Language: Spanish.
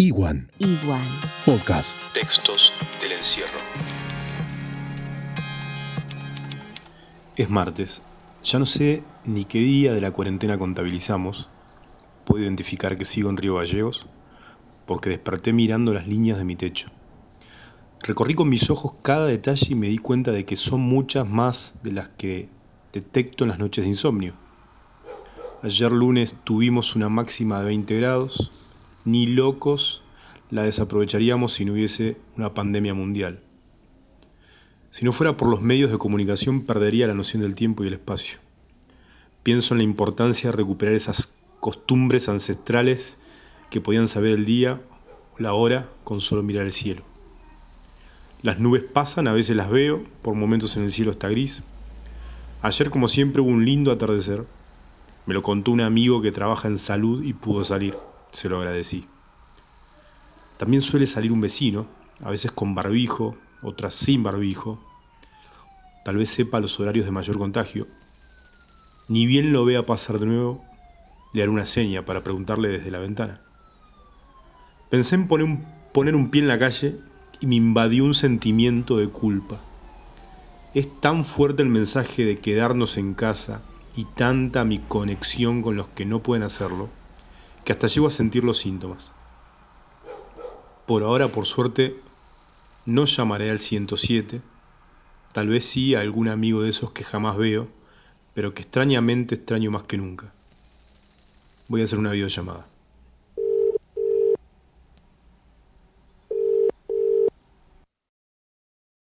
Iguan Iguan. Podcast. Textos del encierro. Es martes. Ya no sé ni qué día de la cuarentena contabilizamos. Puedo identificar que sigo en Río Gallegos porque desperté mirando las líneas de mi techo. Recorrí con mis ojos cada detalle y me di cuenta de que son muchas más de las que detecto en las noches de insomnio. Ayer lunes tuvimos una máxima de 20 grados. Ni locos la desaprovecharíamos si no hubiese una pandemia mundial. Si no fuera por los medios de comunicación perdería la noción del tiempo y el espacio. Pienso en la importancia de recuperar esas costumbres ancestrales que podían saber el día o la hora con solo mirar el cielo. Las nubes pasan, a veces las veo, por momentos en el cielo está gris. Ayer como siempre hubo un lindo atardecer. Me lo contó un amigo que trabaja en salud y pudo salir. Se lo agradecí. También suele salir un vecino, a veces con barbijo, otras sin barbijo. Tal vez sepa los horarios de mayor contagio. Ni bien lo vea pasar de nuevo, le haré una seña para preguntarle desde la ventana. Pensé en poner un, poner un pie en la calle y me invadió un sentimiento de culpa. Es tan fuerte el mensaje de quedarnos en casa y tanta mi conexión con los que no pueden hacerlo, que hasta llego a sentir los síntomas. Por ahora, por suerte, no llamaré al 107, tal vez sí a algún amigo de esos que jamás veo, pero que extrañamente extraño más que nunca. Voy a hacer una videollamada.